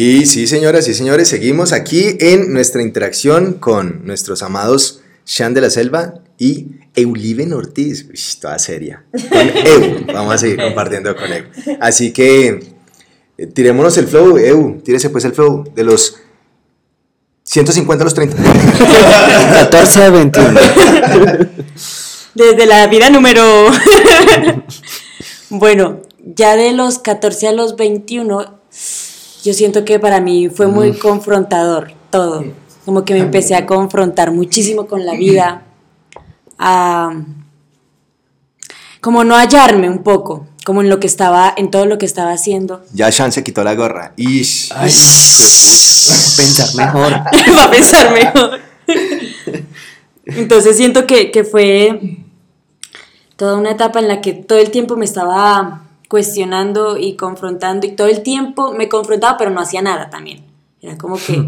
Y sí, señoras y señores, seguimos aquí en nuestra interacción con nuestros amados Sean de la Selva y Euliven Ortiz. Uy, toda seria. Con Eu. Vamos a seguir compartiendo con Eu. Así que eh, tirémonos el flow, Eu. Tírese pues el flow de los 150 a los 30. 14 a 21. Desde la vida número... bueno, ya de los 14 a los 21, yo siento que para mí fue muy confrontador todo. Como que me empecé a confrontar muchísimo con la vida, a como no hallarme un poco, como en lo que estaba, en todo lo que estaba haciendo. Ya Sean se quitó la gorra. Ish. Ay, pensar mejor. Va a pensar mejor. Entonces siento que, que fue toda una etapa en la que todo el tiempo me estaba cuestionando y confrontando y todo el tiempo me confrontaba pero no hacía nada también. Era como que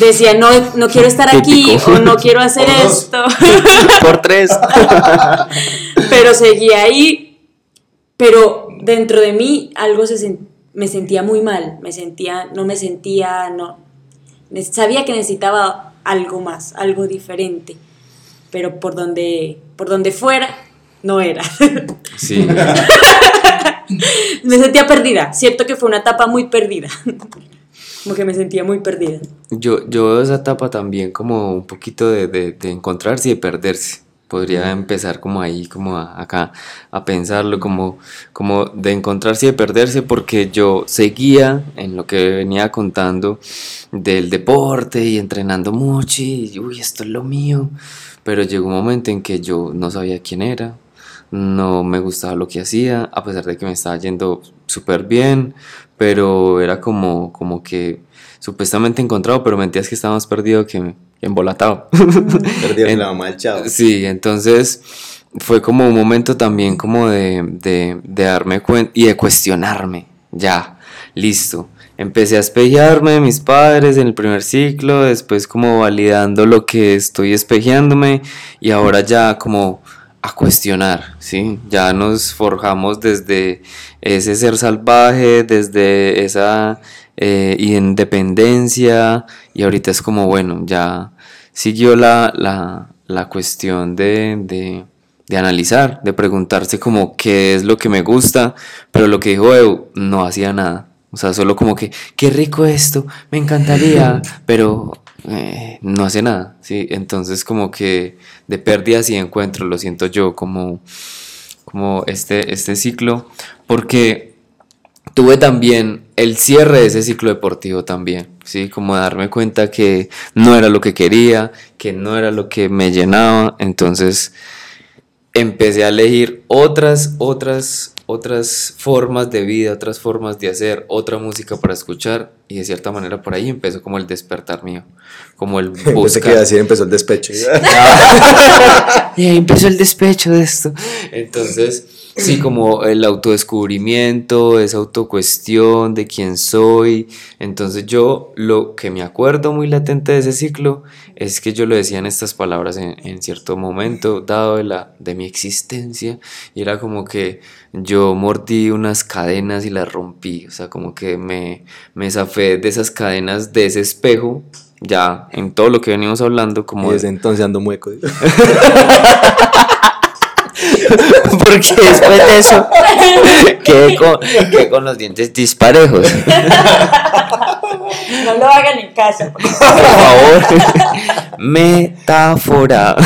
decía, no, no quiero estar aquí o no quiero hacer esto. Por tres. pero seguía ahí, pero dentro de mí algo se sen- me sentía muy mal, me sentía, no me sentía, no, sabía que necesitaba algo más, algo diferente, pero por donde, por donde fuera, no era. Sí. me sentía perdida, cierto que fue una etapa muy perdida, como que me sentía muy perdida. Yo, yo veo esa etapa también como un poquito de, de- de encontrarse y de perderse. Podría empezar como ahí, como a- acá, a pensarlo, como, como de encontrarse y de perderse, porque yo seguía en lo que venía contando del deporte y entrenando mucho y, uy, esto es lo mío. Pero llegó un momento en que yo no sabía quién era, no me gustaba lo que hacía, a pesar de que me estaba yendo súper bien, pero era como, como que supuestamente encontrado, pero mentías que estaba más perdido que embolatado. Perdió En- la mamá del chavo. Sí, entonces fue como un momento también como de, de, de darme cuenta y de cuestionarme, ya, listo. Empecé a espejearme de mis padres en el primer ciclo, después como validando lo que estoy espejeándome y ahora ya como a cuestionar, ¿sí? Ya nos forjamos desde ese ser salvaje, desde esa eh, independencia y ahorita es como, bueno, ya siguió la, la, la cuestión de, de, de analizar, de preguntarse como qué es lo que me gusta, pero lo que dijo Eu no hacía nada. O sea, solo como que, qué rico esto, me encantaría, pero eh, no hace nada, ¿sí? Entonces como que de pérdidas y encuentros lo siento yo como, como este, este ciclo, porque tuve también el cierre de ese ciclo deportivo también, ¿sí? Como darme cuenta que no era lo que quería, que no era lo que me llenaba, entonces empecé a elegir otras, otras, otras formas de vida, otras formas de hacer, otra música para escuchar y de cierta manera por ahí empezó como el despertar mío, como el que buscar. a decir, empezó el despecho. Y ahí empezó el despecho de esto. Entonces, sí, como el autodescubrimiento, esa autocuestión de quién soy. Entonces yo lo que me acuerdo muy latente de ese ciclo es que yo lo decía en estas palabras en, en cierto momento dado de, la, de mi existencia y era como que yo mordí unas cadenas y las rompí, o sea, como que me, me zafé de esas cadenas de ese espejo. Ya en todo lo que venimos hablando, como Y de- desde entonces ando mueco. Porque después de eso quedé con, quedé con los dientes disparejos. No lo hagan en casa. Por favor. Metáfora.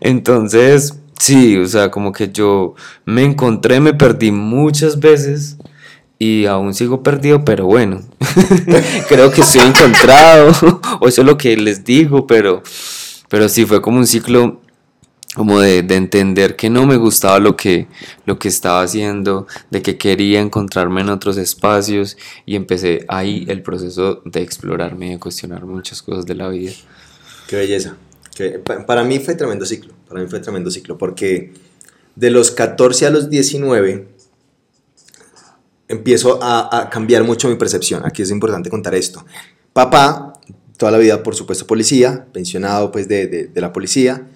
Entonces, sí, o sea, como que yo me encontré, me perdí muchas veces y aún sigo perdido, pero bueno, creo que estoy encontrado, o eso es lo que les digo, pero, pero sí fue como un ciclo como de, de entender que no me gustaba lo que, lo que estaba haciendo, de que quería encontrarme en otros espacios y empecé ahí el proceso de explorarme y de cuestionar muchas cosas de la vida. Qué belleza. Que pa- para mí fue tremendo ciclo. Para mí fue tremendo ciclo. Porque de los 14 a los 19 empiezo a, a cambiar mucho mi percepción. Aquí es importante contar esto. Papá, toda la vida, por supuesto, policía, pensionado pues de, de- de la policía.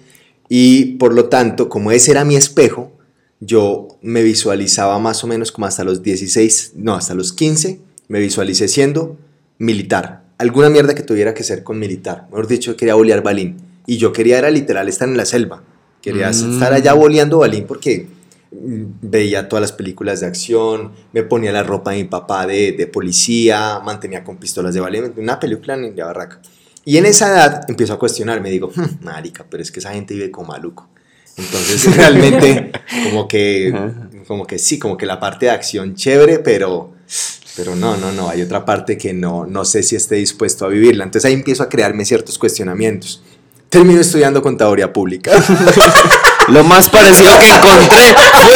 Y por lo tanto, como ese era mi espejo, yo me visualizaba más o menos como hasta los 16, no, hasta los 15, me visualicé siendo militar. Alguna mierda que tuviera que ser con militar. Mejor dicho, quería bolear balín. Y yo quería, era literal, estar en la selva. Quería Mm. estar allá boleando balín porque mm, veía todas las películas de acción, me ponía la ropa de mi papá de, de policía, mantenía con pistolas de balín, una película de barraca. Y en esa edad empiezo a cuestionar, me digo, "Hmm, marica, pero es que esa gente vive como maluco. Entonces realmente como que, como que sí, como que la parte de acción chévere, pero, pero no, no, no, hay otra parte que no, no sé si esté dispuesto a vivirla. Entonces ahí empiezo a crearme ciertos cuestionamientos. Termino estudiando contaduría pública. Lo más parecido que encontré fue.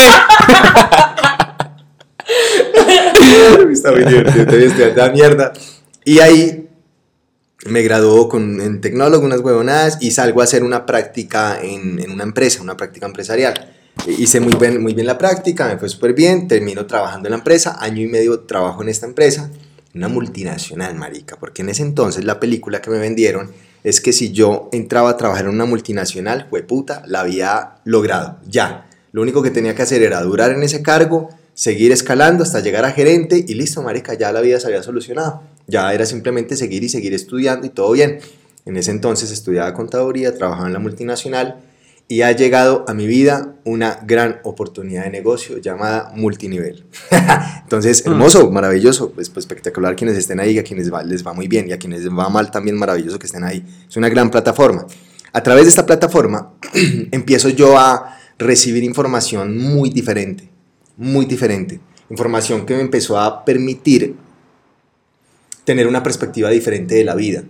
Está muy divertido, te da mierda. Y ahí me graduó con, en tecnólogo, unas huevonadas, y salgo a hacer una práctica en, en una empresa, una práctica empresarial. Hice muy bien, muy bien la práctica, me fue súper bien, termino trabajando en la empresa, año y medio trabajo en esta empresa, una multinacional, marica, porque en ese entonces la película que me vendieron es que si yo entraba a trabajar en una multinacional, puta, la había logrado, ya. Lo único que tenía que hacer era durar en ese cargo, seguir escalando hasta llegar a gerente y listo, marica, ya la vida se había solucionado. Ya era simplemente seguir y seguir estudiando y todo bien. En ese entonces estudiaba contaduría, trabajaba en la multinacional y ha llegado a mi vida una gran oportunidad de negocio llamada multinivel. Entonces, hermoso, maravilloso, pues, pues, espectacular quienes estén ahí, a quienes va- les va muy bien y a quienes les va mal también maravilloso que estén ahí. Es una gran plataforma. A través de esta plataforma empiezo yo a recibir información muy diferente, muy diferente. Información que me empezó a permitir tener una perspectiva diferente de la vida.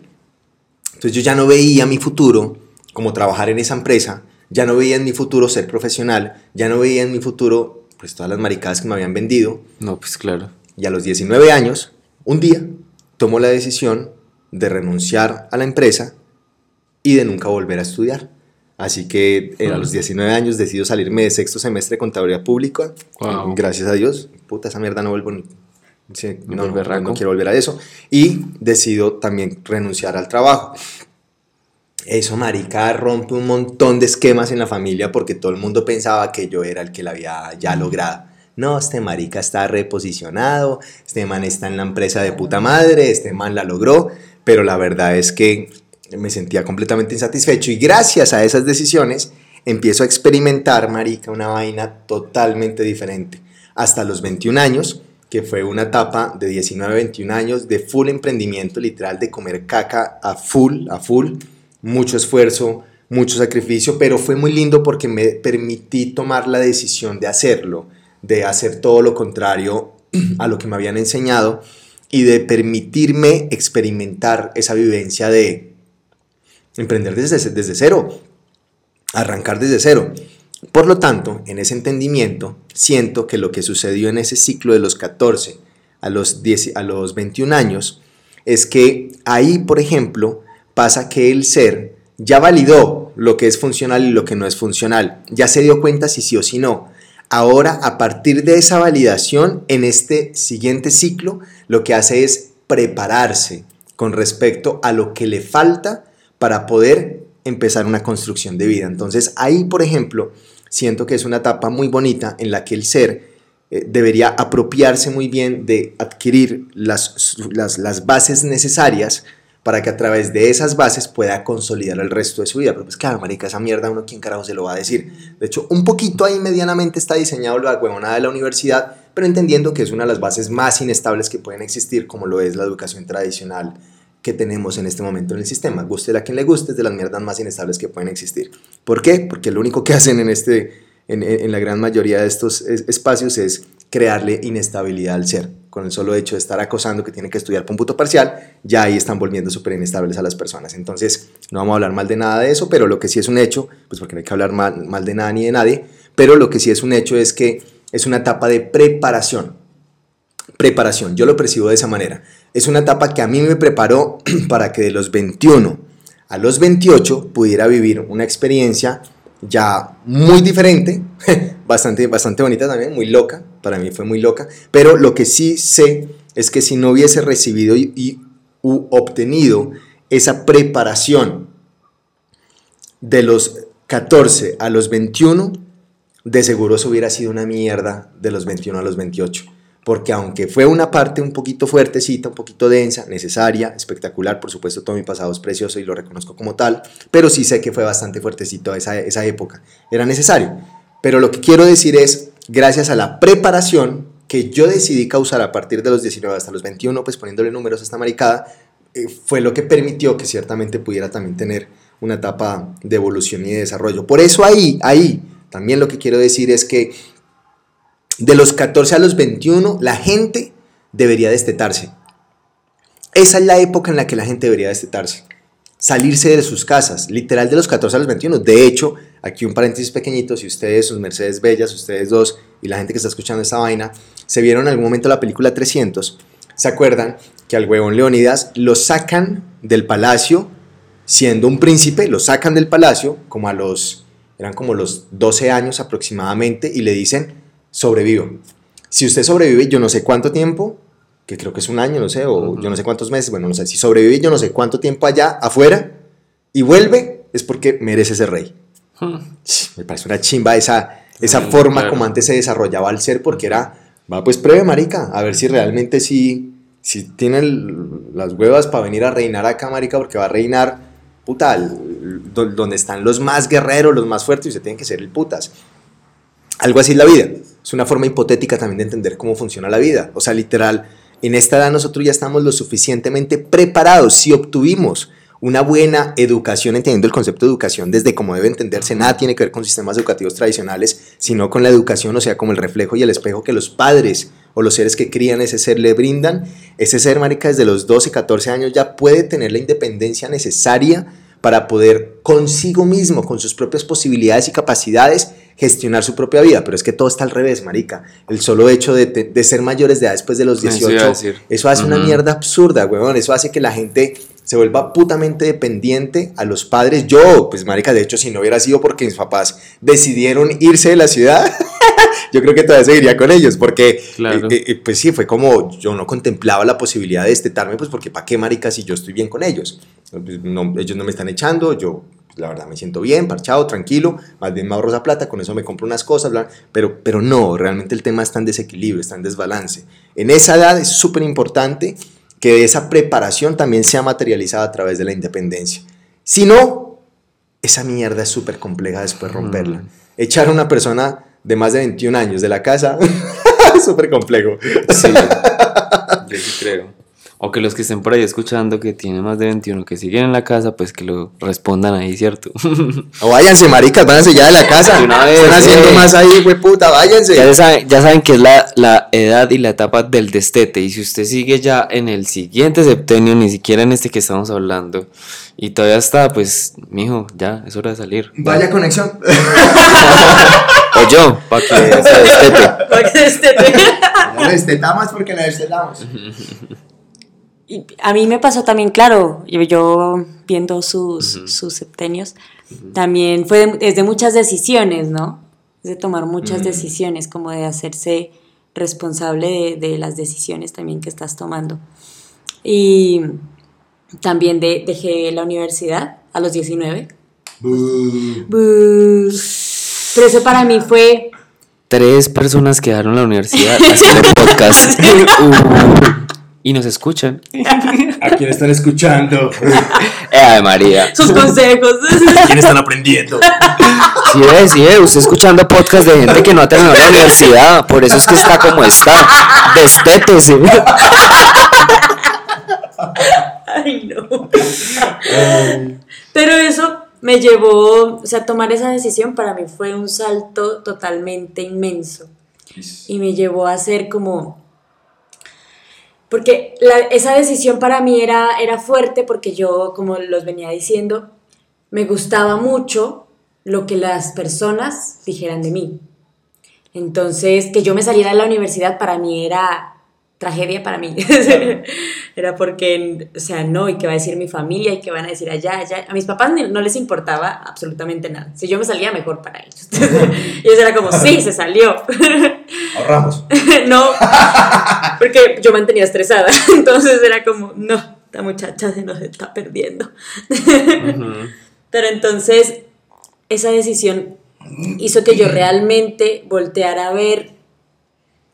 Entonces yo ya no veía mi futuro como trabajar en esa empresa, ya no veía en mi futuro ser profesional, ya no veía en mi futuro pues todas las maricadas que me habían vendido. No, pues claro. Y a los 19 años, un día, tomo la decisión de renunciar a la empresa y de nunca volver a estudiar. Así que eh, a los 19 años decido salirme de sexto semestre de contaduría pública. Wow. Gracias a Dios. Puta, esa mierda no vuelvo ni... sí, no, no, berraco. no quiero volver a eso. Y decido también renunciar al trabajo. Eso, marica, rompe un montón de esquemas en la familia porque todo el mundo pensaba que yo era el que la había ya logrado. No, este marica está reposicionado, este man está en la empresa de puta madre, este man la logró, pero la verdad es que me sentía completamente insatisfecho y gracias a esas decisiones empiezo a experimentar, marica, una vaina totalmente diferente. Hasta los 21 años, que fue una etapa de 19 a 21 años de full emprendimiento, literal, de comer caca a full, a full, mucho esfuerzo, mucho sacrificio, pero fue muy lindo porque me permití tomar la decisión de hacerlo, de hacer todo lo contrario a lo que me habían enseñado y de permitirme experimentar esa vivencia de emprender desde, desde cero, arrancar desde cero. Por lo tanto, en ese entendimiento, siento que lo que sucedió en ese ciclo de los 14 a los, 10, a los 21 años es que ahí, por ejemplo, pasa que el ser ya validó lo que es funcional y lo que no es funcional, ya se dio cuenta si sí o si no. Ahora, a partir de esa validación, en este siguiente ciclo, lo que hace es prepararse con respecto a lo que le falta para poder empezar una construcción de vida. Entonces ahí, por ejemplo, siento que es una etapa muy bonita en la que el ser eh, debería apropiarse muy bien de adquirir las, las, las, bases necesarias para que a través de esas bases pueda consolidar el resto de su vida. Pero pues claro, marica, esa mierda uno quién carajo se lo va a decir. De hecho, un poquito ahí medianamente está diseñado la huevonada de la universidad, pero entendiendo que es una de las bases más inestables que pueden existir, como lo es la educación tradicional que tenemos en este momento en el sistema. Guste a quien le guste, es de las mierdas más inestables que pueden existir. ¿Por qué? Porque lo único que hacen en, este, en, la gran mayoría de estos espacios es crearle inestabilidad al ser. Con el solo hecho de estar acosando que tiene que estudiar cómputo parcial, ya ahí están volviendo súper inestables a las personas. Entonces, no vamos a hablar mal de nada de eso, pero lo que sí es un hecho, pues porque no hay que hablar mal de nada ni de nadie, pero lo que sí es un hecho es que es una etapa de preparación. Preparación, yo lo percibo de esa manera. Es una etapa que a mí me preparó para que de los 21 a los 28 pudiera vivir una experiencia ya muy diferente, bastante, bastante bonita también, muy loca, para mí fue muy loca, pero lo que sí sé es que si no hubiese recibido y, obtenido esa preparación de los 14 a los 21, de seguro eso hubiera sido una mierda de los 21 a los 28 porque aunque fue una parte un poquito fuertecita, un poquito densa, necesaria, espectacular, por supuesto todo mi pasado es precioso y lo reconozco como tal, pero sí sé que fue bastante fuertecito esa, esa época, era necesario. Pero lo que quiero decir es, gracias a la preparación que yo decidí causar a partir de los 19 hasta los 21, pues poniéndole números a esta maricada, eh, fue lo que permitió que ciertamente pudiera también tener una etapa de evolución y de desarrollo. Por eso ahí, ahí, también lo que quiero decir es que de los 14 a los 21, la gente debería destetarse. Esa es la época en la que la gente debería destetarse. Salirse de sus casas, literal de los 14 a los 21. De hecho, aquí un paréntesis pequeñito, si ustedes, sus Mercedes Bellas, ustedes dos y la gente que está escuchando esta vaina, se vieron en algún momento la película 300, ¿se acuerdan que al huevón Leonidas lo sacan del palacio siendo un príncipe, lo sacan del palacio como a los, eran como los 12 años aproximadamente y le dicen, sobrevivo. Si usted sobrevive yo no sé cuánto tiempo, que creo que es un año, no sé, o yo no sé cuántos meses, bueno, no sé, si sobrevive yo no sé cuánto tiempo allá afuera y vuelve, es porque merece ser rey. Me parece una chimba esa, esa forma como antes se desarrollaba el ser, porque era, va pues pruebe, marica, a ver si realmente sí, si tienen las huevas para venir a reinar acá, marica, porque va a reinar, puta, donde están los más guerreros, los más fuertes, y usted tiene que ser el putas. Algo así es la vida. Es una forma hipotética también de entender cómo funciona la vida. O sea, literal, en esta edad nosotros ya estamos lo suficientemente preparados. Si obtuvimos una buena educación, entendiendo el concepto de educación desde cómo debe entenderse, nada tiene que ver con sistemas educativos tradicionales, sino con la educación, o sea, como el reflejo y el espejo que los padres o los seres que crían ese ser le brindan. Ese ser, marica, desde los 12, 14 años ya puede tener la independencia necesaria para poder consigo mismo, con sus propias posibilidades y capacidades, gestionar su propia vida, pero es que todo está al revés, marica. El solo hecho de, de, ser mayores de edad después de los 18, eso, hace una mierda absurda, weón. Eso hace que la gente se vuelva putamente dependiente a los padres. Yo, pues marica, de hecho, si no hubiera sido porque mis papás decidieron irse de la ciudad, yo creo que todavía seguiría con ellos, porque, eh, eh, eh, pues sí, fue como yo no contemplaba la posibilidad de destetarme, pues porque ¿para qué, marica, si yo estoy bien con ellos? Pues, no, ellos no me están echando, yo la verdad me siento bien, parchado, tranquilo, más bien me ahorro esa plata, con eso me compro unas cosas, pero, pero no, realmente el tema está en desequilibrio, está en desbalance. En esa edad es súper importante que esa preparación también sea materializada a través de la independencia. Si no, esa mierda es súper compleja después romperla. Mm. Echar a una persona de más de 21 años de la casa es súper complejo. Sí, yo sí creo. O que los que estén por ahí escuchando que tienen más de 21 que siguen en la casa, pues que lo respondan ahí, ¿cierto? O váyanse, maricas, váyanse ya de la casa. Están haciendo más ahí, güey puta, váyanse. Ya saben, ya saben que es la, la, edad y la etapa del destete. Y si usted sigue ya en el siguiente septenio, ni siquiera en este que estamos hablando, y todavía está, pues, mijo, ya es hora de salir. Vaya conexión. o yo, para que se destete. Para que destete. La destetamos porque la destetamos a mí me pasó también, claro, yo, viendo sus, sus septenios, también fue de, es de muchas decisiones, ¿no? Es de tomar muchas decisiones, como de hacerse responsable de, las decisiones también que estás tomando. Y también de, dejé la universidad a los 19. Pero eso para mí fue... Tres personas quedaron en la universidad haciendo podcast. Uh y nos escuchan. ¿A quién están escuchando? Eh, María. Sus consejos. ¿A quién están aprendiendo? Sí, es, sí, es. Usted escuchando podcast de gente que no ha terminado la universidad. Por eso es que está como está. Destétese. Ay, no. Pero eso me llevó, o sea, tomar esa decisión para mí fue un salto totalmente inmenso. Y me llevó a ser como porque esa decisión para mí era, era fuerte porque yo, como los venía diciendo, me gustaba mucho lo que las personas dijeran de mí. Entonces, que yo me saliera de la universidad para mí era tragedia para mí. Era porque, o sea, no, y qué va a decir mi familia, y qué van a decir allá, allá. A mis papás no les importaba absolutamente nada. Si yo me salía, mejor para ellos. y eso era como, sí, se salió. Ahorramos. no, porque yo mantenía estresada. Entonces era como, no, esta muchacha se nos está perdiendo. Pero entonces, esa decisión hizo que yo realmente volteara a ver,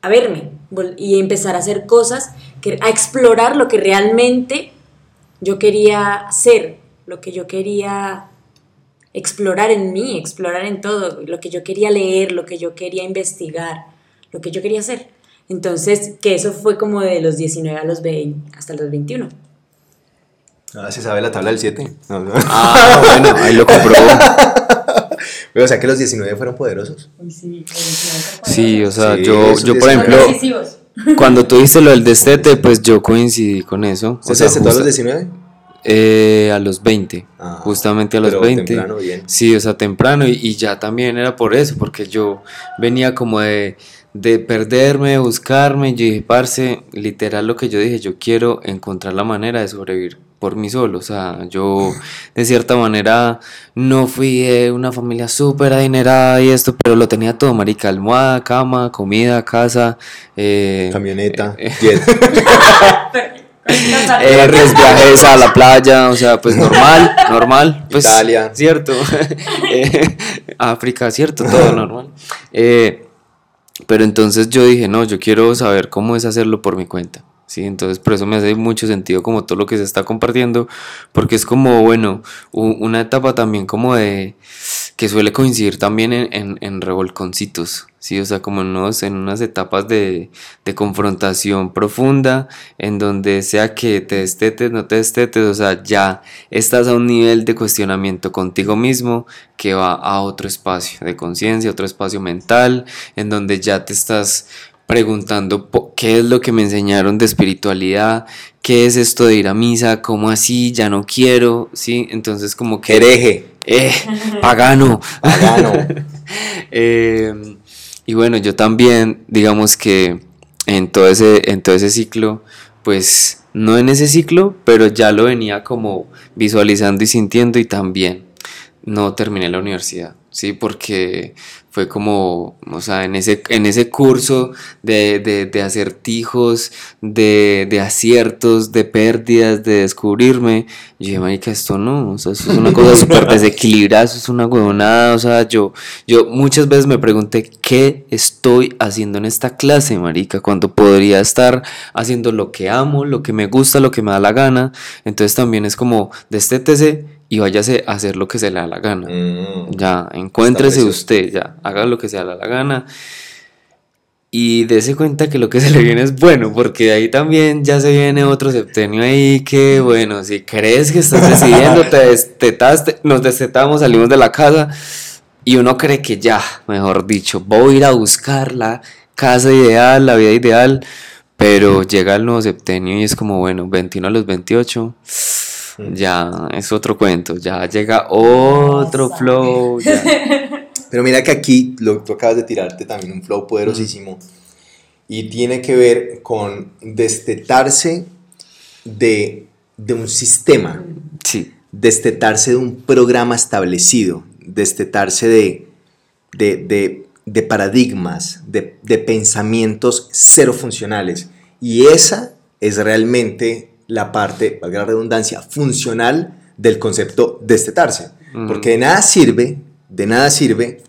a verme, y empezar a hacer cosas, que, a explorar lo que realmente yo quería ser, lo que yo quería explorar en mí, explorar en todo, lo que yo quería leer, lo que yo quería investigar, lo que yo quería hacer. Entonces, que eso fue como de los 19 a los 20, hasta los 21. Ah, se sabe la tabla del 7. No, no. Ah, bueno, ahí lo comprobó. O sea que los 19 fueron poderosos. Sí, o sea, Sí, yo, yo por ejemplo, cuando tú dices lo del destete, pues yo coincidí con eso. ¿Se O sea, hace todos los justa- 19? eh, a los 20, Ah, justamente a los pero 20. temprano, bien. Sí, o sea, temprano y, y ya también era por eso, porque yo venía como de, de perderme, de buscarme, yo dije, parce, literal lo que yo dije, yo quiero encontrar la manera de sobrevivir por mí solo, o sea, yo de cierta manera no fui de una familia súper adinerada y esto, pero lo tenía todo, marica, almohada, cama, comida, casa, eh, Camioneta, jet. eh, res- viajes a la playa, o sea, pues normal, normal, pues Italia. cierto, Eh, África, cierto, todo normal. Eh, pero entonces yo dije, no, yo quiero saber cómo es hacerlo por mi cuenta. Sí, entonces por eso me hace mucho sentido como todo lo que se está compartiendo, porque es como, bueno, una etapa también como de, que suele coincidir también en, en, en revolconcitos, sí, o sea, como en, unos- en unas etapas de, de confrontación profunda, en donde sea que te destetes, no te destetes, o sea, ya estás a un nivel de cuestionamiento contigo mismo que va a otro espacio de conciencia, otro espacio mental, en donde ya te estás preguntando qué es lo que me enseñaron de espiritualidad, qué es esto de ir a misa, cómo así, ya no quiero, ¿sí? Entonces como que... Hereje. ¡Eh! ¡Pagano! Pagano. Eh, y bueno, yo también, digamos que en todo ese, en todo ese ciclo, pues no en ese ciclo, pero ya lo venía como visualizando y sintiendo y también no terminé la universidad, ¿sí? Porque fue como, o sea, en ese, en ese curso de, de, de acertijos, de, de aciertos, de pérdidas, de descubrirme, yo dije, marica, esto no, o sea, eso es una cosa súper desequilibrada, eso es una huevonada, o sea, yo, yo muchas veces me pregunté, ¿qué estoy haciendo en esta clase, marica? Cuando podría estar haciendo lo que amo, lo que me gusta, lo que me da la gana, entonces también es como, destétese y váyase a hacer lo que se le da la gana. Mm. Ya, encuéntrese usted, ya, haga lo que se le da la gana. Y dése cuenta que lo que se le viene es bueno, porque de ahí también ya se viene otro septenio ahí que, bueno, si crees que estás decidiendo, te destetaste, nos destetamos, salimos de la casa y uno cree que ya, mejor dicho, voy a ir a buscar la casa ideal, la vida ideal, pero llega el nuevo septenio y es como, bueno, 21 a los 28, ya es otro cuento, ya llega otro flow, ya. Pero mira que aquí lo, tú acabas de tirarte también un flow poderosísimo y tiene que ver con destetarse de, de un sistema, Sí, destetarse de un programa establecido, destetarse de, de, de- de paradigmas, de, de pensamientos cero funcionales. Y esa es realmente la parte, valga la redundancia, funcional del concepto destetarse. Ujú. Porque de nada sirve, de nada sirve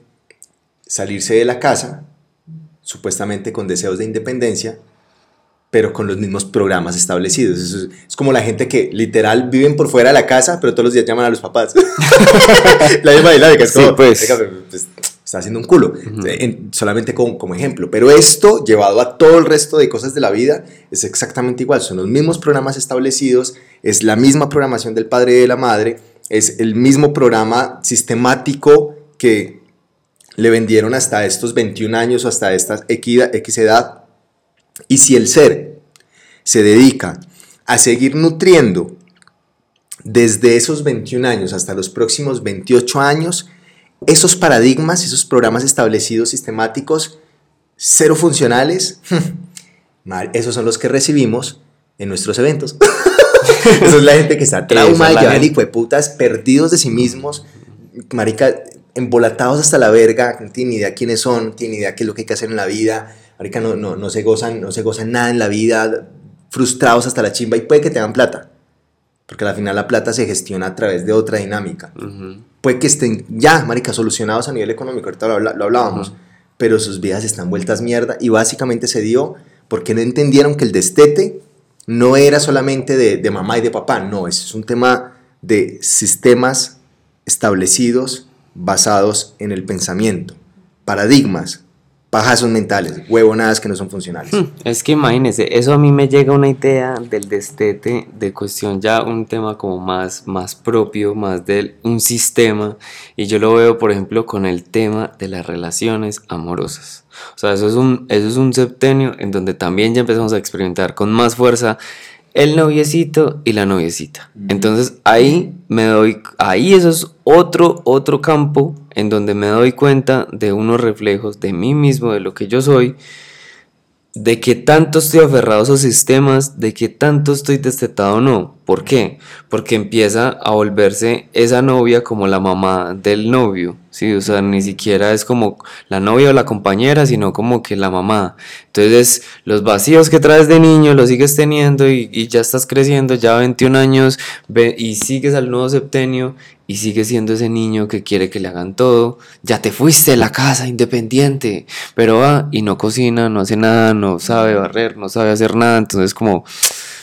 salirse de la casa, supuestamente con deseos de independencia, pero con los mismos programas establecidos. Es, es como la gente que literal viven por fuera de la casa, pero todos los días llaman a los papás. la misma dinámica, es Sí, como, pues. "Oiga, pues, está haciendo un culo, En- solamente como, como ejemplo. Pero esto, llevado a todo el resto de cosas de la vida, es exactamente igual. Son los mismos programas establecidos, es la misma programación del padre y de la madre, es el mismo programa sistemático que le vendieron hasta estos 21 años o hasta esta X edad. Y si el ser se dedica a seguir nutriendo desde esos 21 años hasta los próximos 28 años, esos paradigmas, esos programas establecidos sistemáticos, cero funcionales, esos son los que recibimos en nuestros eventos. Esa es la gente que está trauma es llevar gente. hijueputas, perdidos de sí mismos, marica, embolatados hasta la verga, no tienen idea quiénes son, no tienen idea qué es lo que hay que hacer en la vida, marica, no, no, no se gozan, no se gozan nada en la vida, frustrados hasta la chimba y puede que tengan plata, porque al final la plata se gestiona a través de otra dinámica. ujú, Puede que estén ya, marica, solucionados a nivel económico, ahorita lo, lo hablábamos, pero sus vidas están vueltas mierda y básicamente se dio porque no entendieron que el destete no era solamente de, de mamá y de papá, no, es un tema de sistemas establecidos basados en el pensamiento, paradigmas, pajazos mentales, huevonadas que no son funcionales. Hmm, Es que imagínese, eso a mí me llega una idea del destete, de cuestión ya un tema como más, más propio, más de un sistema, y yo lo veo, por ejemplo, con el tema de las relaciones amorosas. O sea, eso es un, eso es un septenio en donde también ya empezamos a experimentar con más fuerza el noviecito y la noviecita. Entonces ahí me doy, ahí eso es otro, otro campo en donde me doy cuenta de unos reflejos de mí mismo, de lo que yo soy, de que tanto estoy aferrado a esos sistemas, de que tanto estoy destetado o no. ¿Por qué? Porque empieza a volverse esa novia como la mamá del novio, ¿sí? O sea, ni siquiera es como la novia o la compañera, sino como que la mamá. Entonces, los vacíos que traes de niño los sigues teniendo y, ya estás creciendo, ya 21 años, y sigues al nuevo septenio y sigues siendo ese niño que quiere que le hagan todo. Ya te fuiste de la casa independiente, pero va y no cocina, no hace nada, no sabe barrer, no sabe hacer nada. Entonces, como,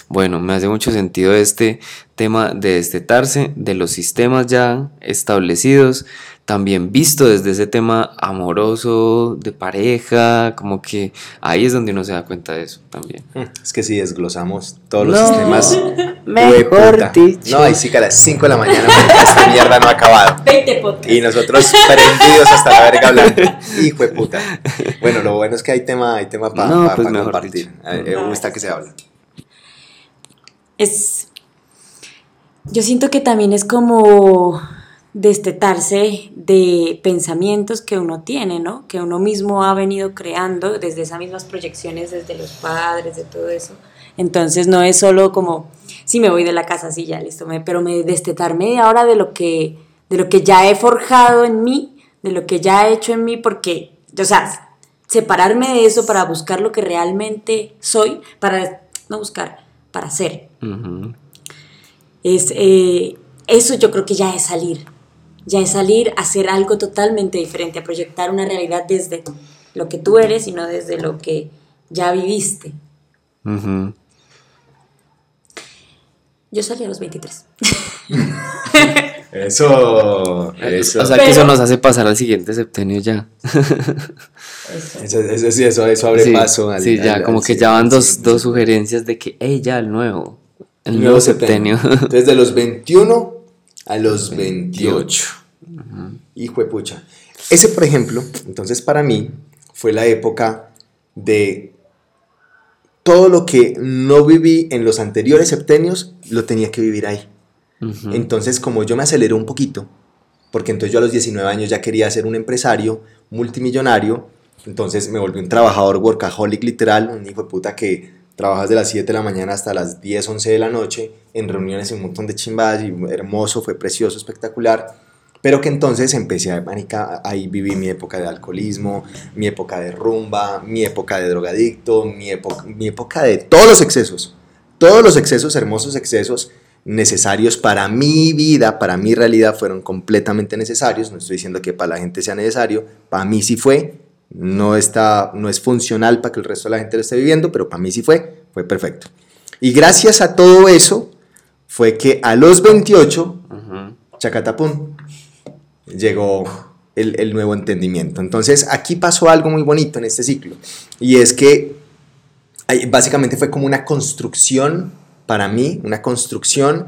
bueno, me hace mucho sentido este tema de destetarse de los sistemas ya establecidos, también visto desde ese tema amoroso, de pareja, como que ahí es donde uno se da cuenta de eso también. Es que si desglosamos todos los No, sistemas, mejor dicho. No, ahí sí que a las 5 de la mañana esta mierda no ha acabado. 20 podcasts. Y nosotros prendidos hasta la verga hablando. Hijo de puta. Bueno, lo bueno es que hay tema, hay tema para No, pues mejor compartir. dicho. Me gusta que se habla. Yo siento que también es como destetarse de pensamientos que uno tiene, ¿no? Que uno mismo ha venido creando desde esas mismas proyecciones, desde los padres, de todo eso. Entonces no es solo como, sí me voy de la casa, sí, ya listo, me- pero me destetarme ahora de lo que, de lo que ya he forjado en mí, de lo que ya he hecho en mí, porque, o sea, separarme de eso para buscar lo que realmente soy, para no buscar, para ser. Es, eh, eso yo creo que ya es salir. Ya es salir a hacer algo totalmente diferente, a proyectar una realidad desde lo que tú eres y no desde lo que ya viviste. Yo salí a los 23. Eso, eso. O sea que eso nos hace pasar al siguiente septenio ya. Eso, eso, sí, eso, eso abre sí, paso al. sí, ya, al- como al que siguiente- ya van dos, dos sugerencias de que, hey, ya, el nuevo. El nuevo septenio. Entonces, de los 21 a los 28. Hijo de pucha. Ese, por ejemplo, entonces para mí fue la época de todo lo que no viví en los anteriores septenios, lo tenía que vivir ahí. Entonces, como yo me aceleré un poquito, porque entonces yo a los 19 años ya quería ser un empresario multimillonario, entonces me volví un trabajador workaholic literal, un hijo de puta que trabajas de las 7 de la mañana hasta las 10, 11 de la noche, en reuniones en un montón de chimbadas, y hermoso, fue precioso, espectacular, pero que entonces empecé a, marica, ahí viví mi época de alcoholismo, mi época de rumba, mi época de drogadicto, mi mi época de todos los excesos, todos los excesos, hermosos excesos, necesarios para mi vida, para mi realidad, fueron completamente necesarios. No estoy diciendo que para la gente sea necesario, para mí sí fue. No, está, no es funcional para que el resto de la gente lo esté viviendo, pero para mí sí fue, fue perfecto. Y gracias a todo eso, fue que a los 28, Ujú. chacatapum, llegó el, el nuevo entendimiento. Entonces aquí pasó algo muy bonito en este ciclo, y es que básicamente fue como una construcción para mí, una construcción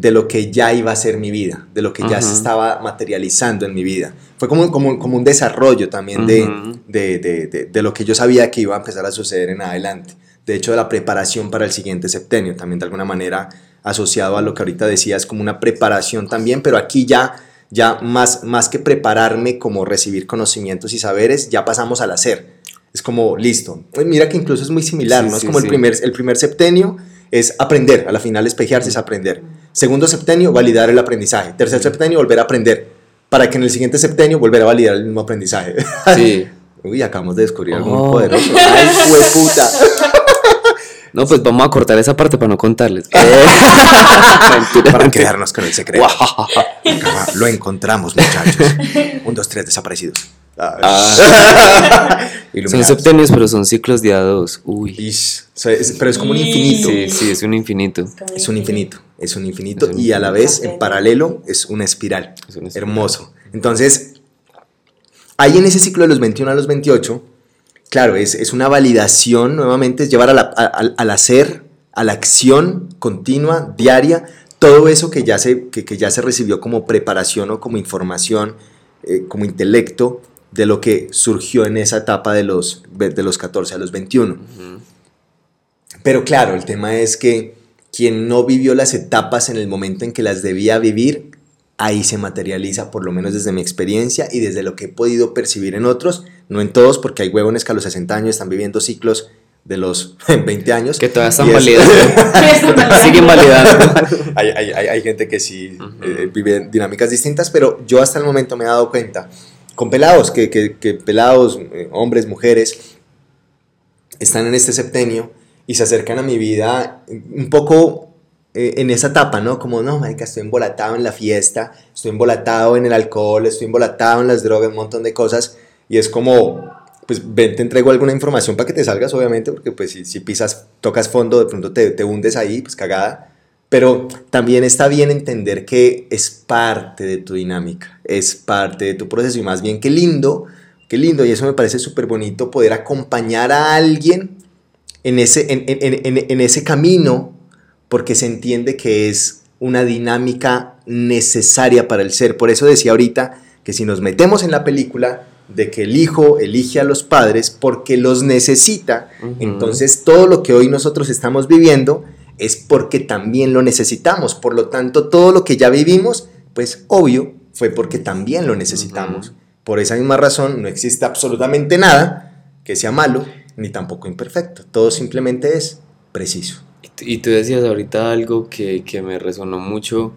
de lo que ya iba a ser mi vida, de lo que ya se estaba materializando en mi vida. Fue como, como, como un desarrollo también de, de, de- de- de lo que yo sabía que iba a empezar a suceder en adelante. De hecho, de la preparación para el siguiente septenio, también de alguna manera asociado a lo que ahorita decías, como una preparación también, pero aquí ya, ya más, más que prepararme como recibir conocimientos y saberes, ya pasamos al hacer. Es como, listo. Eh, Mira que incluso es muy similar, Sí, ¿no? Es como sí. el, primer, el primer septenio es aprender, a la final espejearse es aprender. Segundo septenio, validar el aprendizaje. Tercer septenio, volver a aprender. Para que en el siguiente septenio volver a validar el mismo aprendizaje. Sí. Uy, acabamos de descubrir algo muy Oh. poderoso. Ay, puta. No, pues vamos a cortar esa parte para no contarles. Mentira. Para quedarnos con el secreto. Lo encontramos, muchachos. Un, dos, tres, desaparecidos. Ah. Son septenios, pero son ciclos de a dos. Uy. Ish, o sea, es- pero es como un infinito. Sí, sí, es un infinito. Es un infinito, es un infinito Es un y a la vez en paralelo es una espiral. Es una espiral. Hermoso. Entonces, ahí en ese ciclo de los 21 a los 28, claro, es, es una validación, nuevamente, es llevar a la- a- al- al hacer, a la acción continua, diaria, todo eso que ya se, que, que ya se recibió como preparación o como información, eh, como intelecto de lo que surgió en esa etapa de los, de los 14 a los 21. Ujú. Pero claro, el tema es que quien no vivió las etapas en el momento en que las debía vivir, ahí se materializa, por lo menos desde mi experiencia y desde lo que he podido percibir en otros, no en todos, porque hay huevones que a los 60 años están viviendo ciclos de los 20 años. Que todavía están validando. Siguen validando. hay, hay- hay- gente que sí eh, vive dinámicas distintas, pero yo hasta el momento me he dado cuenta, con pelados, que, que- que pelados, eh, hombres, mujeres, están en este septenio y se acercan a mi vida un poco eh, en esa etapa, ¿no? Como, no, marica, estoy embolatado en la fiesta, estoy embolatado en el alcohol, estoy embolatado en las drogas, un montón de cosas, y es como, pues ven, te entrego alguna información para que te salgas, obviamente, porque pues si, si pisas, tocas fondo, de pronto te, te hundes ahí, pues cagada, pero también está bien entender que es parte de tu dinámica, es parte de tu proceso, y más bien qué lindo, qué lindo, y eso me parece súper bonito, poder acompañar a alguien en ese, en, en- en- en ese camino, porque se entiende que es una dinámica necesaria para el ser. Por eso decía ahorita que si nos metemos en la película de que el hijo elige a los padres porque los necesita, entonces todo lo que hoy nosotros estamos viviendo es porque también lo necesitamos. Por lo tanto, todo lo que ya vivimos, pues obvio, fue porque también lo necesitamos. Por esa misma razón, no existe absolutamente nada que sea malo ni tampoco imperfecto. Todo simplemente es preciso. Y tú- Y tú decías ahorita algo que, que me resonó mucho,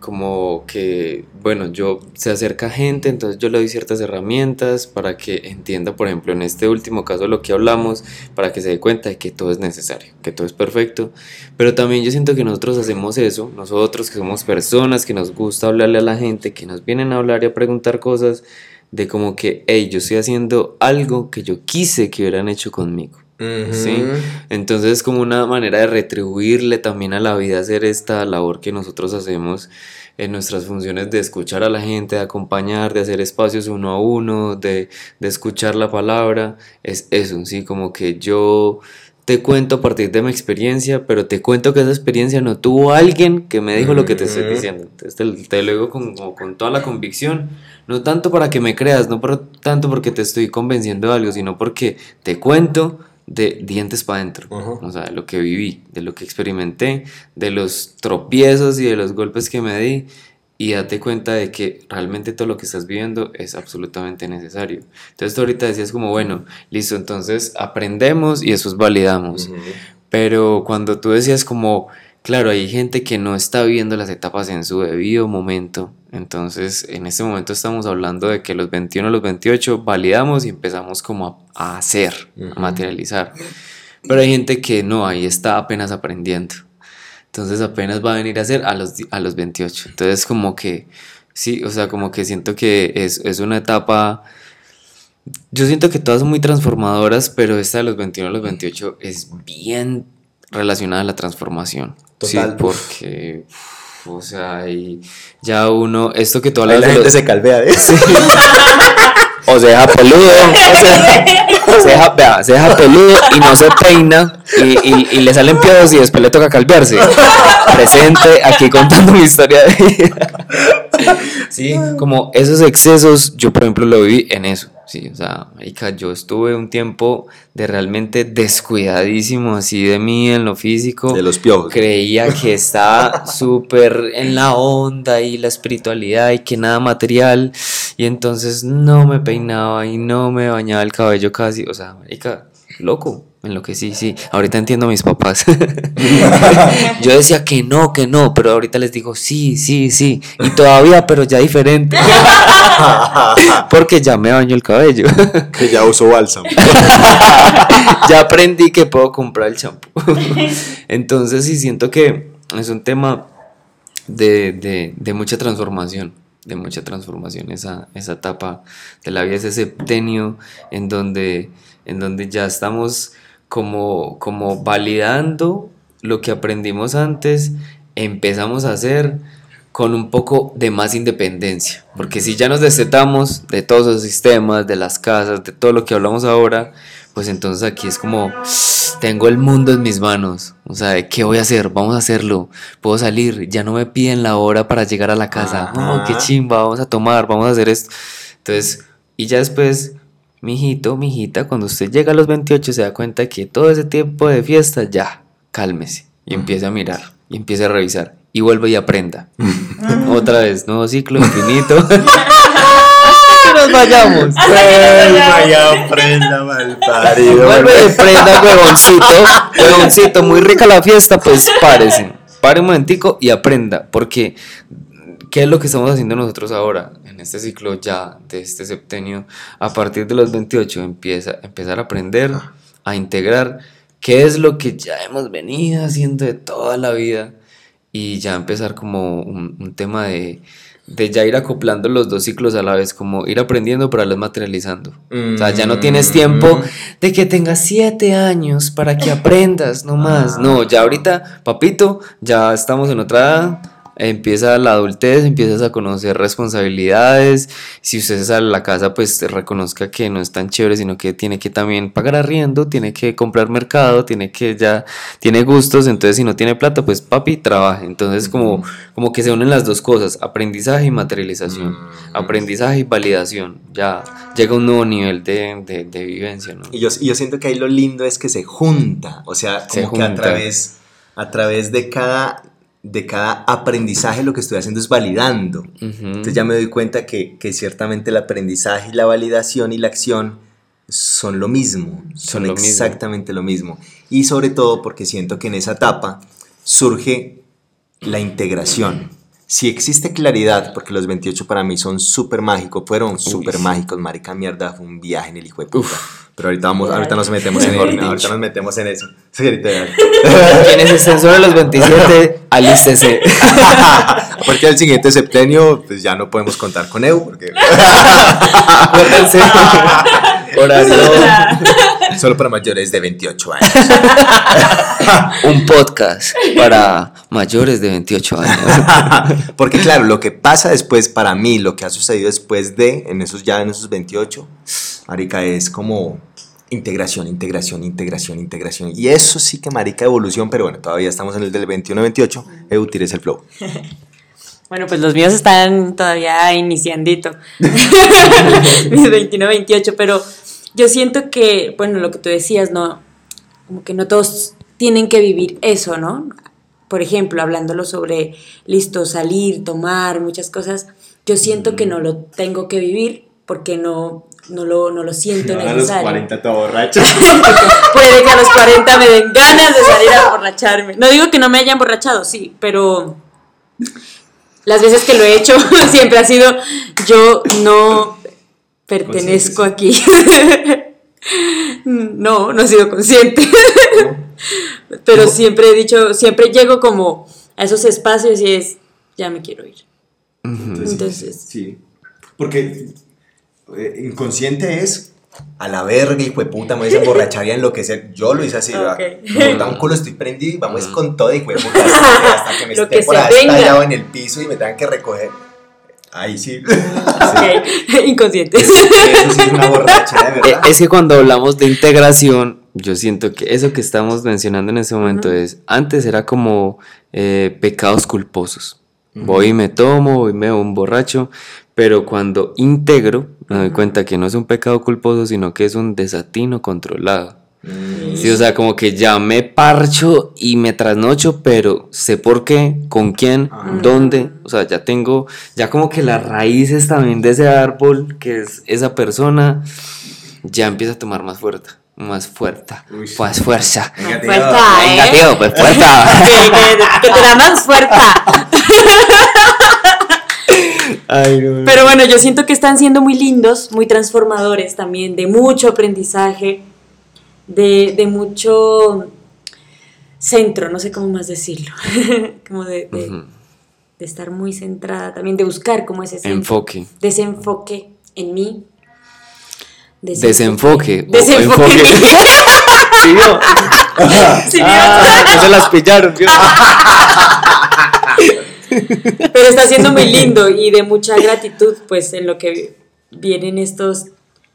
como que, bueno, yo se acerca gente, entonces yo le doy ciertas herramientas para que entienda, por ejemplo, en este último caso lo que hablamos, para que se dé cuenta de que todo es necesario, que todo es perfecto, pero también yo siento que nosotros hacemos eso, nosotros que somos personas, que nos gusta hablarle a la gente, que nos vienen a hablar y a preguntar cosas, de como que, hey, yo estoy haciendo algo que yo quise que hubieran hecho conmigo. Sí. Entonces es como una manera de retribuirle también a la vida hacer esta labor que nosotros hacemos en nuestras funciones de escuchar a la gente, de acompañar, de hacer espacios uno a uno, de, de escuchar la palabra. Es eso, sí, como que yo te cuento a partir de mi experiencia, pero te cuento que esa experiencia no tuvo alguien que me dijo lo que te estoy diciendo. Entonces te, te lo digo con, con toda la convicción, no tanto para que me creas, no por, tanto porque te estoy convenciendo de algo, sino porque te cuento de dientes para adentro, Ajá. o sea, de lo que viví, de lo que experimenté, de los tropiezos y de los golpes que me di, y date cuenta de que realmente todo lo que estás viviendo es absolutamente necesario. Entonces tú ahorita decías como, bueno, listo, entonces aprendemos y eso es validamos. Pero cuando tú decías como, claro, hay gente que no está viviendo las etapas en su debido momento. Entonces, en este momento estamos hablando de que los 21 a los 28 validamos y empezamos como a, hacer, a materializar. Pero hay gente que no, ahí está apenas aprendiendo. Entonces apenas va a venir a hacer a los, a los 28. Entonces como que, sí, o sea, como que siento que es, es una etapa... Yo siento que todas son muy transformadoras, pero esta de los 21 a los 28 es bien relacionada a la transformación. Total. Sí, porque, uf, o sea, y ya uno, esto que hablas la de gente los- se calvea, ¿eh? o se deja peludo, o se, se deja, vea, se deja peludo y no se peina y, y- y le salen piados y después le toca calvearse. Presente aquí contando mi historia de vida. Sí, como esos excesos, yo por ejemplo lo viví en eso. Sí, o sea, marica, yo estuve un tiempo de realmente descuidadísimo así de mí en lo físico. De los piojos. Creía que estaba súper en la onda y la espiritualidad y que nada material. Y entonces no me peinaba y no me bañaba el cabello casi. O sea, marica, loco. En lo que sí, sí. Ahorita entiendo a mis papás. Yo decía que no, que no, pero ahorita les digo sí, sí, sí. Y todavía, pero ya diferente. Porque ya me baño el cabello. Que ya uso bálsamo. ya aprendí que puedo comprar el champú. Entonces sí siento que es un tema de, de- de mucha transformación. De mucha transformación esa, esa etapa de la vida, ese septenio en donde, en donde ya estamos como, como validando lo que aprendimos antes, empezamos a hacer con un poco de más independencia, porque si ya nos destetamos de todos los sistemas, de las casas, de todo lo que hablamos ahora, pues entonces aquí es como, tengo el mundo en mis manos, o sea, ¿qué voy a hacer? Vamos a hacerlo, puedo salir, ya no me piden la hora para llegar a la casa, oh, qué chimba, vamos a tomar, vamos a hacer esto. Entonces, y ya después, mijito, mijita, cuando usted llega a los 28 se da cuenta que todo ese tiempo de fiesta, ya, cálmese y empiece a mirar y empiece a revisar y vuelva y aprenda. Otra vez, nuevo ciclo infinito. nos vayamos. Vaya, aprenda, mal parido. Vuelve y aprenda, huevoncito. Huevoncito, muy rica la fiesta, pues párese. Pare un momentico y aprenda. Porque, ¿qué es lo que estamos haciendo nosotros ahora? En este ciclo ya de este septenio, a partir de los 28, empieza, empezar a aprender, a integrar qué es lo que ya hemos venido haciendo de toda la vida y ya empezar como un, un tema de, de ya ir acoplando los dos ciclos a la vez, como ir aprendiendo para los materializando. O sea, ya no tienes tiempo de que tengas siete años para que aprendas, no más. No, ya ahorita, papito, ya estamos en otra edad empieza la adultez, empiezas a conocer responsabilidades. Si usted sale a la casa, pues reconozca que no es tan chévere, sino que tiene que también pagar arriendo, tiene que comprar mercado, tiene que ya, tiene gustos. Entonces, si no tiene plata, pues papi, trabaja. Entonces, como, como que se unen las dos cosas, aprendizaje y materialización, aprendizaje y validación. Ya llega un nuevo nivel de, de, de vivencia, ¿no? Y yo, y yo siento que ahí lo lindo es que se junta, o sea, como Se que a través, a través de cada de cada aprendizaje lo que estoy haciendo es validando. Entonces ya me doy cuenta que, que ciertamente el aprendizaje y la validación y la acción son lo mismo, son, lo mismo. exactamente lo mismo. Y sobre todo porque siento que en esa etapa surge la integración. Si existe claridad, porque los 28 para mí son súper mágicos, fueron súper mágicos, marica mierda, fue un viaje en el hijo de puta. Pero ahorita, vamos, ahorita nos metemos en el, dicho. ahorita nos metemos en eso. Quienes estén sobre los 27, alístese. A partir del siguiente septenio, pues ya no podemos contar con EU, porque. Horario. solo para mayores de 28 años. Un podcast para mayores de 28 años. Porque claro, lo que pasa después para mí, lo que ha sucedido después de, en esos ya en esos 28, marica, es como integración, integración, integración, integración. Y eso sí que marica evolución, pero bueno, todavía estamos en el del 21-28. EU, tires el flow. Bueno, pues los míos están todavía iniciandito. Mis 21, 28, pero yo siento que, bueno, lo que tú decías, ¿no? Como que no todos tienen que vivir eso, ¿no? Por ejemplo, hablándolo sobre, listo, salir, tomar, muchas cosas, yo siento que no lo tengo que vivir porque no, no, lo, no lo siento necesario. todo borracho. Puede que a los 40 me den ganas de salir a emborracharme. No digo que no me haya emborrachado, sí, pero las veces que lo he hecho siempre ha sido yo no pertenezco aquí. No, no he sido consciente. Pero siempre he dicho, siempre llego como a esos espacios y es, ya me quiero ir. Entonces, Sí. Porque eh, inconsciente es a la verga, hijo de puta, me voy a emborrachar y a enloquecer. Yo lo hice así, ¿verdad? Ok. Me un culo, estoy prendido y vamos con todo, hijo de puta, hasta, que me Lo esté que por estallado en el piso y me tengan que recoger. Ahí sí. ok, inconsciente. Eso sí es una borrachera, Eh, verdad. Es que cuando hablamos de integración, yo siento que eso que estamos mencionando en ese momento es, antes era como eh, pecados culposos. Voy y me tomo, voy y me veo un borracho, pero cuando integro, me doy cuenta que no es un pecado culposo, sino que es un desatino controlado. Sí, o sea, como que ya me parcho y me trasnocho, pero sé por qué, con quién, dónde. O sea, ya tengo, ya como que las raíces también de ese árbol, que es esa persona, ya empieza a tomar más fuerza. Más fuerza. Uy. Más fuerza. Venga, tío. Fuerza, Venga, ¿eh? tío, pues fuerza. que, que- que te da más fuerza. Ay, no. Pero bueno, yo siento que están siendo muy lindos, muy transformadores también, de mucho aprendizaje, de, de mucho centro, no sé cómo más decirlo, como de, de- Ujú. de estar muy centrada, también de buscar como ese centro, Enfoque. desenfoque en mí. Desenfoque. Desenfoque. enfoque. ¿Sí vio? Sí, Ah, no se las pillaron. Pero está siendo muy lindo y de mucha gratitud, pues, en lo que vienen estos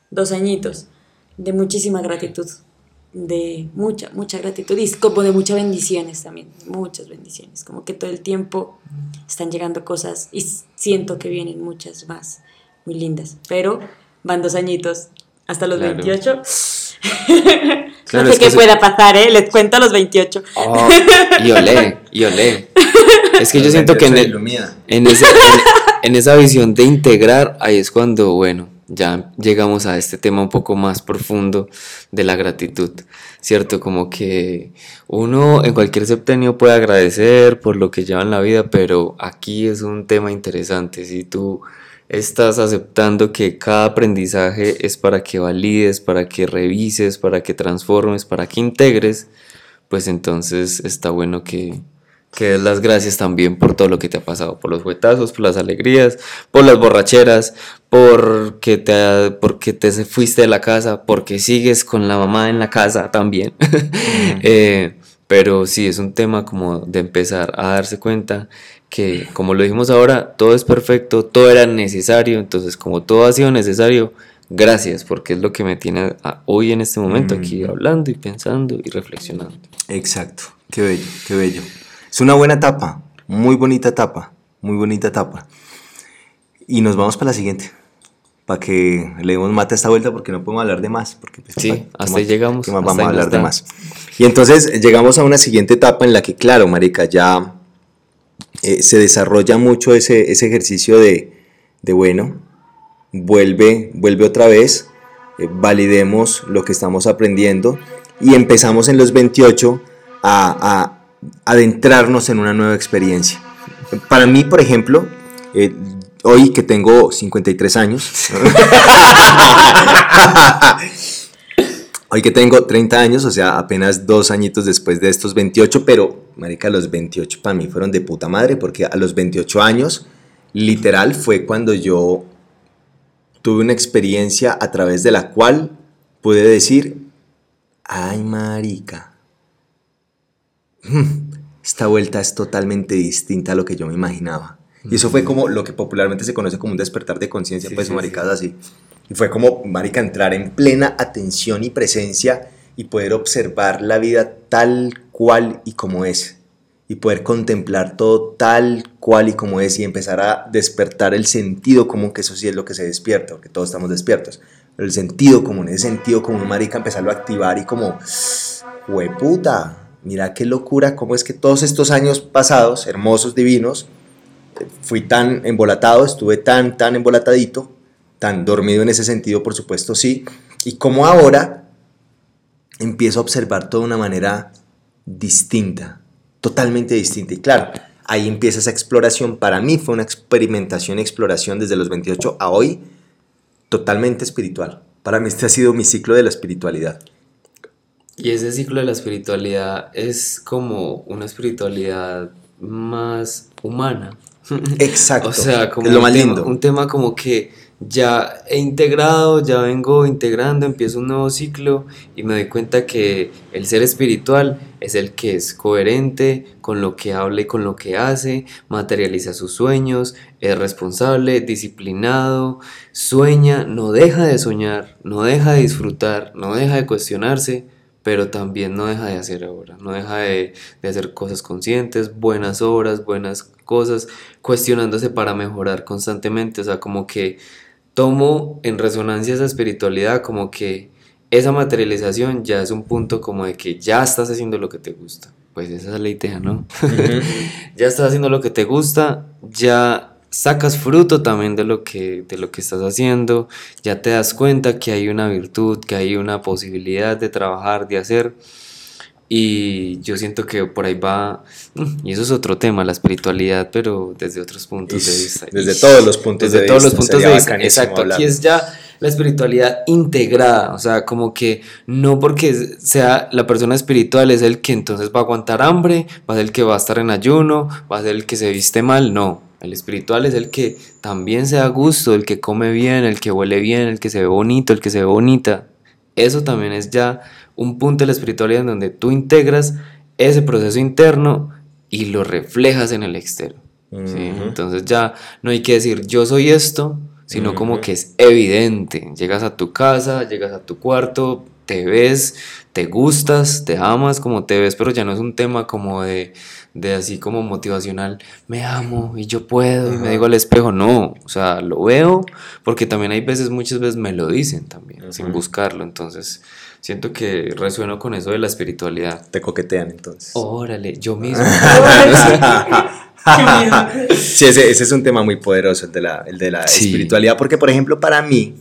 dos añitos. De muchísima gratitud. De mucha, mucha gratitud. Y como de muchas bendiciones también. Muchas bendiciones. Como que todo el tiempo están llegando cosas y siento que vienen muchas más muy lindas. Pero van dos añitos hasta los Claro. 28. Claro, no es sé que qué se- pueda pasar, ¿eh? Les cuento a los 28. Oh, y olé, y olé. Es que yo siento que en, el- en, ese- en- en esa visión de integrar, ahí es cuando, bueno, ya llegamos a este tema un poco más profundo de la gratitud, ¿cierto? Como que uno en cualquier septenio puede agradecer por lo que lleva en la vida, pero aquí es un tema interesante. Si tú estás aceptando que cada aprendizaje es para que valides, para que revises, para que transformes, para que integres, pues entonces está bueno que, que des las gracias también por todo lo que te ha pasado, por los huetazos, por las alegrías, por las borracheras, porque te, porque te fuiste de la casa, porque sigues con la mamá en la casa también. Eh, pero sí, es un tema como de empezar a darse cuenta que, como lo dijimos ahora, todo es perfecto, todo era necesario, entonces como todo ha sido necesario, gracias, porque es lo que me tiene a- hoy en este momento aquí hablando y pensando y reflexionando. Exacto, qué bello, qué bello. Es una buena etapa, muy bonita etapa, muy bonita etapa. Y nos vamos para la siguiente, para que le demos mate a esta vuelta porque no podemos hablar de más. Porque, pues, Sí, ¿qué hasta ahí llegamos, hasta vamos a hablar de más. Y entonces llegamos a una siguiente etapa en la que, claro, Marica, ya eh, se desarrolla mucho ese, ese ejercicio de, de, bueno, vuelve, vuelve otra vez, eh, validemos lo que estamos aprendiendo y empezamos en los 28 a, a adentrarnos en una nueva experiencia. Para mí, por ejemplo, eh, hoy que tengo 53 años, hoy que tengo 30 años, o sea, apenas dos añitos después de estos 28, pero, marica, los 28 para mí fueron de puta madre, porque a los 28 años, literal, fue cuando yo tuve una experiencia a través de la cual pude decir, ay, marica, esta vuelta es totalmente distinta a lo que yo me imaginaba. Y eso fue como lo que popularmente se conoce como un despertar de conciencia, Sí, pues sí, así. Y fue como, marica, entrar en plena atención y presencia y poder observar la vida tal cual y como es. Y poder contemplar todo tal cual y como es y empezar a despertar el sentido común, que eso sí es lo que se despierta, porque todos estamos despiertos. Pero el sentido común, ese sentido común, marica, empezarlo a activar y como, hueputa, mira qué locura, cómo es que todos estos años pasados, hermosos, divinos, fui tan embolatado, estuve tan, tan embolatadito, tan dormido en ese sentido, por supuesto, sí, y como ahora empiezo a observar todo de una manera distinta, totalmente distinta, y claro, ahí empieza esa exploración, para mí fue una experimentación y exploración desde los 28 a hoy, totalmente espiritual. Para mí este ha sido mi ciclo de la espiritualidad. Y ese ciclo de la espiritualidad es como una espiritualidad más humana. Exacto. O sea, como es lo más tema, lindo. un tema como que ya he integrado, ya vengo integrando, empiezo un nuevo ciclo y me doy cuenta que el ser espiritual es el que es coherente con lo que habla y con lo que hace, materializa sus sueños, es responsable, disciplinado, sueña, no deja de soñar, no deja de disfrutar, no deja de cuestionarse, pero también no deja de hacer ahora, no deja de, de hacer cosas conscientes, buenas obras, buenas cosas, cuestionándose para mejorar constantemente, o sea, como que tomo en resonancia esa espiritualidad, como que esa materialización ya es un punto como de que ya estás haciendo lo que te gusta, pues esa es la idea, ¿no? ya estás haciendo lo que te gusta, ya sacas fruto también de lo que de lo que estás haciendo, ya te das cuenta que hay una virtud, que hay una posibilidad de trabajar, de hacer. Y yo siento que por ahí va, y eso es otro tema, la espiritualidad, pero desde otros puntos de vista. desde todos los puntos desde de todos los vista, puntos de sería vista. bacanísimo Exacto, aquí hablarlo. es ya la espiritualidad integrada, o sea, como que no porque sea la persona espiritual es el que entonces va a aguantar hambre, va a ser el que va a estar en ayuno, va a ser el que se viste mal, no. El espiritual es el que también se da gusto, el que come bien, el que huele bien, el que se ve bonito, el que se ve bonita. Eso también es ya un punto de la espiritualidad en donde tú integras ese proceso interno y lo reflejas en el exterior. Entonces ya no hay que decir yo soy esto, sino como que es evidente. Llegas a tu casa, llegas a tu cuarto, te ves, te gustas, te amas como te ves, pero ya no es un tema como de, de así como motivacional, me amo y yo puedo y me digo al espejo, no, o sea, lo veo porque también hay veces, muchas veces me lo dicen también, sin buscarlo, entonces siento que resueno con eso de la espiritualidad. Te coquetean entonces. Órale, yo mismo. sí, ese, es un tema muy poderoso, el de la, el de la espiritualidad, porque por ejemplo para mí,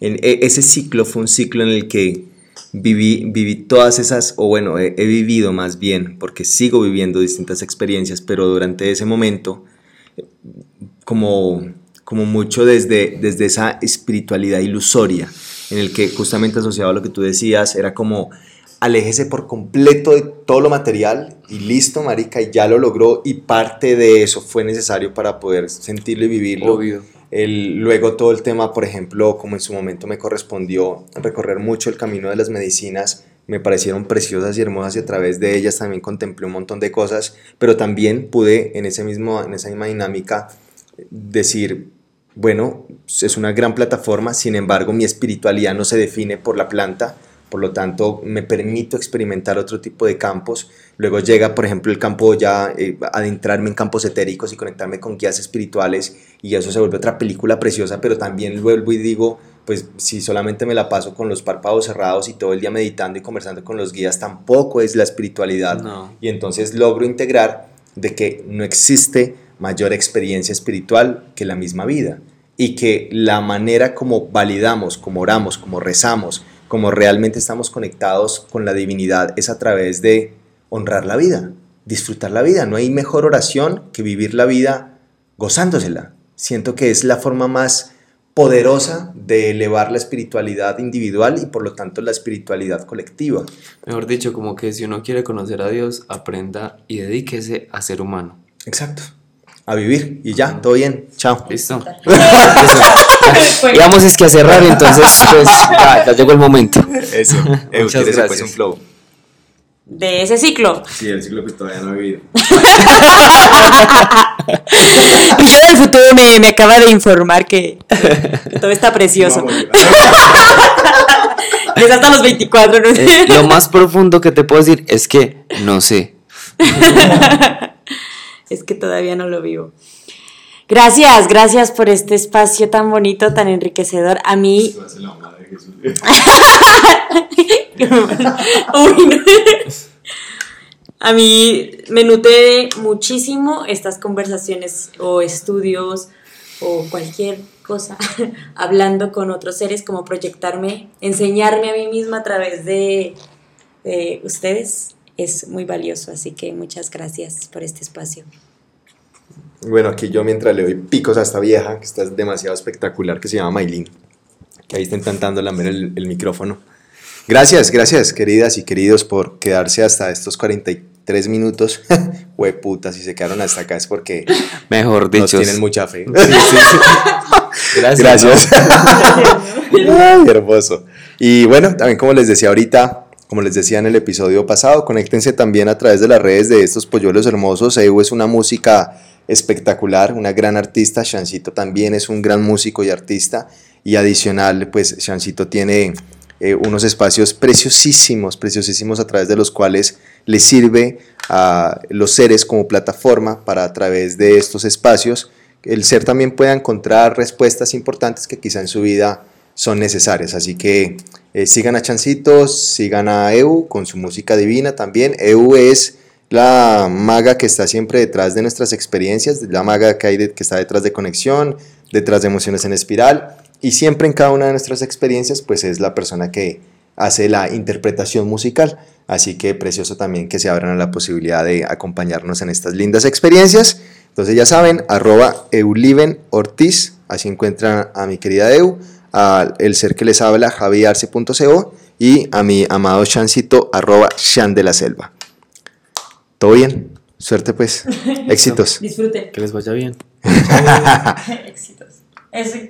en, e, ese ciclo fue un ciclo en el que viví, viví todas esas, o bueno, he, vivido más bien, porque sigo viviendo distintas experiencias, pero durante ese momento, como, como mucho desde, desde esa espiritualidad ilusoria, en el que justamente asociado a lo que tú decías, era como aléjese por completo de todo lo material y listo, marica, y ya lo logró y parte de eso fue necesario para poder sentirlo y vivirlo. Obvio. Luego todo el tema, por ejemplo, como en su momento me correspondió recorrer mucho el camino de las medicinas, me parecieron preciosas y hermosas y a través de ellas también contemplé un montón de cosas, pero también pude en, ese mismo, en esa misma dinámica decir, bueno, es una gran plataforma, sin embargo mi espiritualidad no se define por la planta, por lo tanto me permito experimentar otro tipo de campos. Luego llega, por ejemplo, el campo ya, eh, adentrarme en campos etéricos y conectarme con guías espirituales y eso se vuelve otra película preciosa, pero también vuelvo y digo, pues si solamente me la paso con los párpados cerrados y todo el día meditando y conversando con los guías, tampoco es la espiritualidad. Y entonces logro integrar de que no existe mayor experiencia espiritual que la misma vida y que la manera como validamos, como oramos, como rezamos, como realmente estamos conectados con la divinidad es a través de honrar la vida, disfrutar la vida. No hay mejor oración que vivir la vida gozándosela. Siento que es la forma más poderosa de elevar la espiritualidad individual y por lo tanto la espiritualidad colectiva. Mejor dicho, como que si uno quiere conocer a Dios, aprenda y dedíquese a ser humano. Exacto a vivir y ya, todo bien, chao. Listo. Vamos es que a cerrar, entonces pues, ya, llegó el momento. Eso, Muchas gracias. un flow. De ese ciclo. Sí, el ciclo que todavía no he vivido. y yo del futuro me, me acaba de informar que, todo está precioso. es hasta los 24, no sé. Eh, lo más profundo que te puedo decir es que no sé es que todavía no lo vivo. Gracias, gracias por este espacio tan bonito, tan enriquecedor. A mí... A mí me nutre muchísimo estas conversaciones o estudios o cualquier cosa, hablando con otros seres, como proyectarme, enseñarme a mí misma a través de, de ustedes es muy valioso. Así que muchas gracias por este espacio. Bueno, aquí yo mientras le doy picos a esta vieja, que está demasiado espectacular, que se llama Maylin, que ahí está intentando lamer el, el micrófono. Gracias, gracias, queridas y queridos, por quedarse hasta estos 43 minutos. Hueputa, si se quedaron hasta acá es porque Mejor dicho, nos tienen mucha fe. Gracias. Gracias. Ay, hermoso. Y bueno, también como les decía ahorita, como les decía en el episodio pasado, conéctense también a través de las redes de estos polluelos hermosos. EU es una música espectacular, una gran artista. Shancito también es un gran músico y artista. Y adicional, pues Shancito tiene eh, unos espacios preciosísimos, preciosísimos a través de los cuales le sirve a los seres como plataforma para a través de estos espacios el ser también pueda encontrar respuestas importantes que quizá en su vida son necesarias. Así que eh, sigan a Chancitos, sigan a EU con su música divina también. EU es la maga que está siempre detrás de nuestras experiencias, la maga que, está detrás de conexión, detrás de emociones en espiral. Y siempre en cada una de nuestras experiencias, pues es la persona que hace la interpretación musical. Así que precioso también que se abran a la posibilidad de acompañarnos en estas lindas experiencias. Entonces ya saben, arroba Euliven Ortiz, así encuentran a mi querida Eu a el ser que les habla, javiarse.co y a mi amado Chancito, arroba Chan de la Selva. ¿Todo bien? Suerte pues. Éxitos. Disfruten. Que les vaya bien. Éxitos.